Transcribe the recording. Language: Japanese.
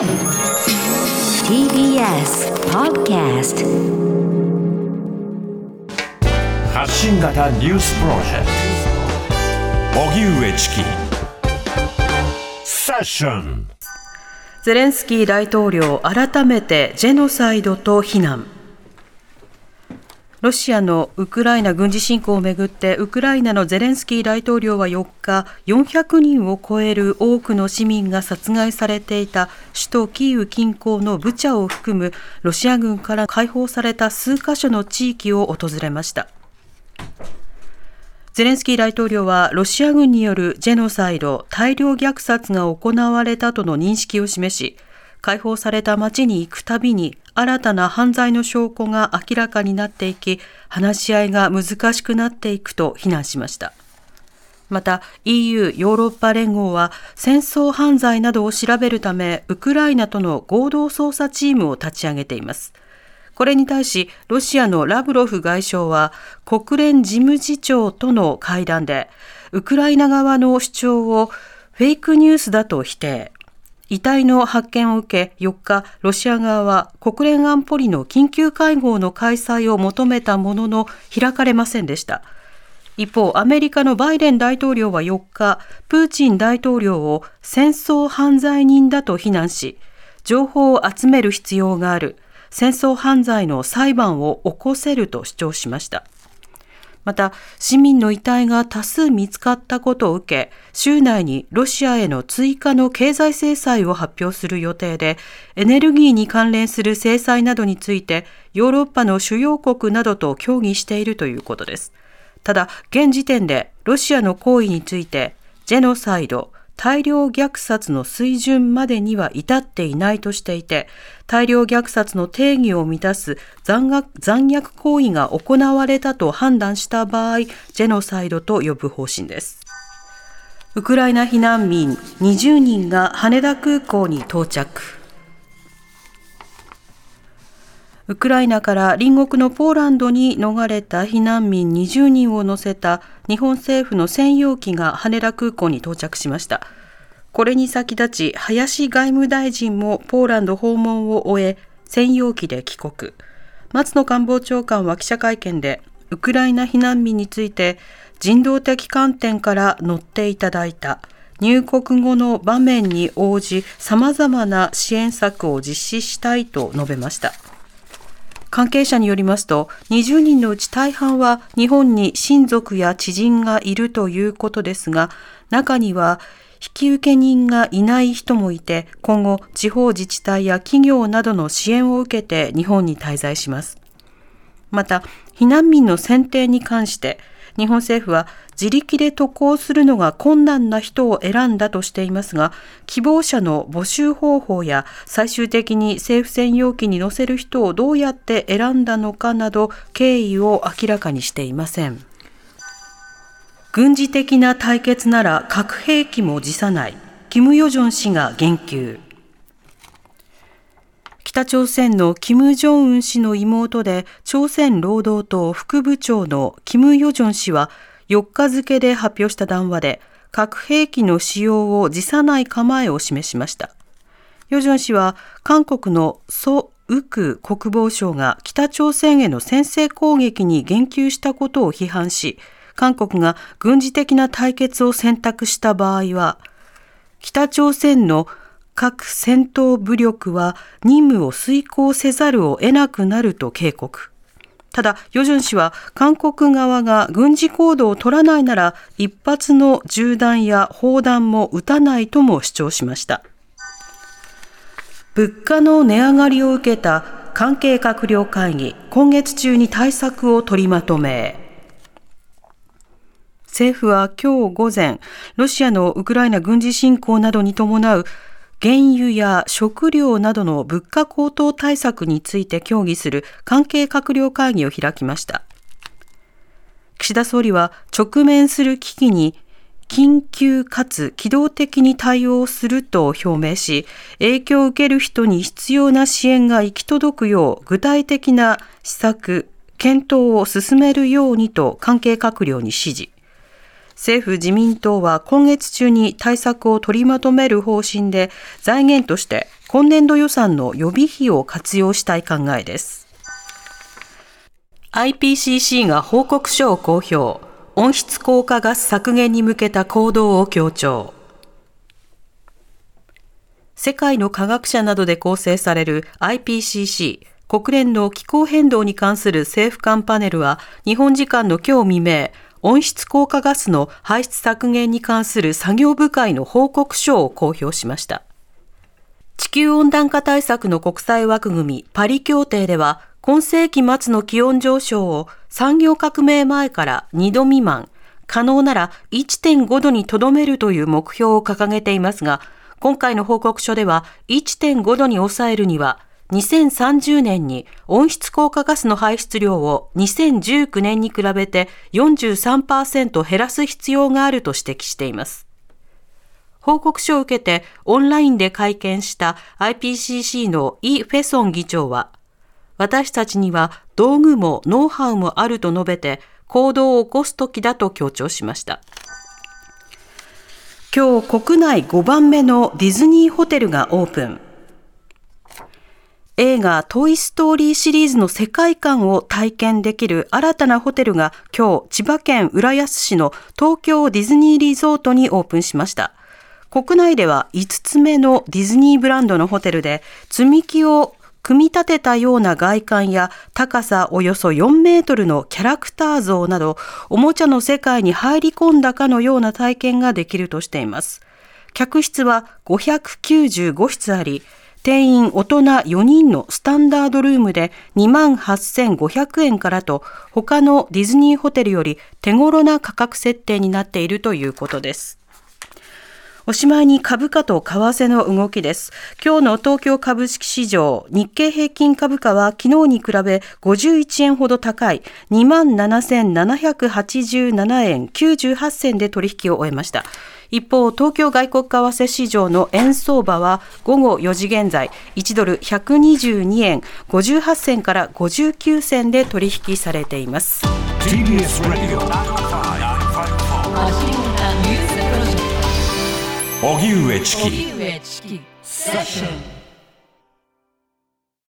TBS Podcast 発信型ニュースプロジェクト。荻上チキ。セッション。ゼレンスキー大統領改めてジェノサイドと非難ロシアのウクライナ軍事侵攻をめぐってウクライナのゼレンスキー大統領は4日400人を超える多くの市民が殺害されていた首都キーウ近郊のブチャを含むロシア軍から解放された数カ所の地域を訪れました。ゼレンスキー大統領はロシア軍によるジェノサイド大量虐殺が行われたとの認識を示し解放された町に行くたびに新たな犯罪の証拠が明らかになっていき、話し合いが難しくなっていくと非難しました。また EU ヨーロッパ連合は戦争犯罪などを調べるためウクライナとの合同捜査チームを立ち上げています。これに対しロシアのラブロフ外相は国連事務次長との会談でウクライナ側の主張をフェイクニュースだと否定。遺体の発見を受け4日、ロシア側は国連安保理の緊急会合の開催を求めたものの開かれませんでした。一方、アメリカのバイデン大統領は4日、プーチン大統領を戦争犯罪人だと非難し、情報を集める必要がある、戦争犯罪の裁判を起こせると主張しました。また市民の遺体が多数見つかったことを受け週内にロシアへの追加の経済制裁を発表する予定でエネルギーに関連する制裁などについてヨーロッパの主要国などと協議しているということです。ただ現時点でロシアの行為についてジェノサイド大量虐殺の水準までには至っていないとしていて、大量虐殺の定義を満たす残虐行為が行われたと判断した場合、ジェノサイドと呼ぶ方針です。ウクライナ避難民20人が羽田空港に到着。ウクライナから隣国のポーランドに逃れた避難民20人を乗せた日本政府の専用機が羽田空港に到着しました。これに先立ち、林外務大臣もポーランド訪問を終え、専用機で帰国。松野官房長官は記者会見で、ウクライナ避難民について、人道的観点から乗っていただいた。入国後の場面に応じ、様々な支援策を実施したいと述べました。関係者によりますと、20人のうち大半は日本に親族や知人がいるということですが、中には引受人がいない人もいて、今後地方自治体や企業などの支援を受けて日本に滞在します。また、避難民の選定に関して、日本政府は自力で渡航するのが困難な人を選んだとしていますが、希望者の募集方法や最終的に政府専用機に乗せる人をどうやって選んだのかなど経緯を明らかにしていません。軍事的な対決なら核兵器も辞さない、キム・ヨジョン氏が言及。北朝鮮のキム・ジョンウン氏の妹で朝鮮労働党副部長のキム・ヨジョン氏は4日付で発表した談話で核兵器の使用を辞さない構えを示しました。ヨジョン氏は韓国のソ・ウク国防相が北朝鮮への先制攻撃に言及したことを批判し、韓国が軍事的な対決を選択した場合は、北朝鮮の各戦闘武力は任務を遂行せざるを得なくなると警告。ただ、ヨジョン氏は韓国側が軍事行動を取らないなら一発の銃弾や砲弾も撃たないとも主張しました。物価の値上がりを受けた関係閣僚会議、今月中に対策を取りまとめ。政府は今日午前、ロシアのウクライナ軍事侵攻などに伴う原油や食料などの物価高騰対策について協議する関係閣僚会議を開きました。岸田総理は直面する危機に緊急かつ機動的に対応すると表明し、影響を受ける人に必要な支援が行き届くよう具体的な施策、検討を進めるようにと関係閣僚に指示。政府自民党は今月中に対策を取りまとめる方針で財源として今年度予算の予備費を活用したい考えです。IPCC が報告書を公表。温室効果ガス削減に向けた行動を強調。世界の科学者などで構成される IPCC 国連の気候変動に関する政府間パネルは日本時間の今日未明温室効果ガスの排出削減に関する作業部会の報告書を公表しました。地球温暖化対策の国際枠組みパリ協定では今世紀末の気温上昇を産業革命前から2度未満、可能なら1.5度にとどめるという目標を掲げていますが、今回の報告書では1.5度に抑えるには2030年に温室効果ガスの排出量を2019年に比べて43%減らす必要があると指摘しています。報告書を受けてオンラインで会見した IPCC のイ・フェソン議長は、私たちには道具もノウハウもあると述べて行動を起こす時だと強調しました。今日国内5番目のディズニーホテルがオープン。映画トイストーリーシリーズの世界観を体験できる新たなホテルが今日千葉県浦安市の東京ディズニーリゾートにオープンしました。国内では5つ目のディズニーブランドのホテルで積み木を組み立てたような外観や高さおよそ4メートルのキャラクター像など、おもちゃの世界に入り込んだかのような体験ができるとしています。客室は595室あり、定員大人4人のスタンダードルームで28,500円からと、他のディズニーホテルより手頃な価格設定になっているということです。おしまいに株価と為替の動きです。今日の東京株式市場、日経平均株価は昨日に比べ51円ほど高い27,787円98銭で取引を終えました。一方、東京外国為替市場の円相場は午後4時現在、1ドル122円58銭から59銭で取引されています。荻上チキ。セッション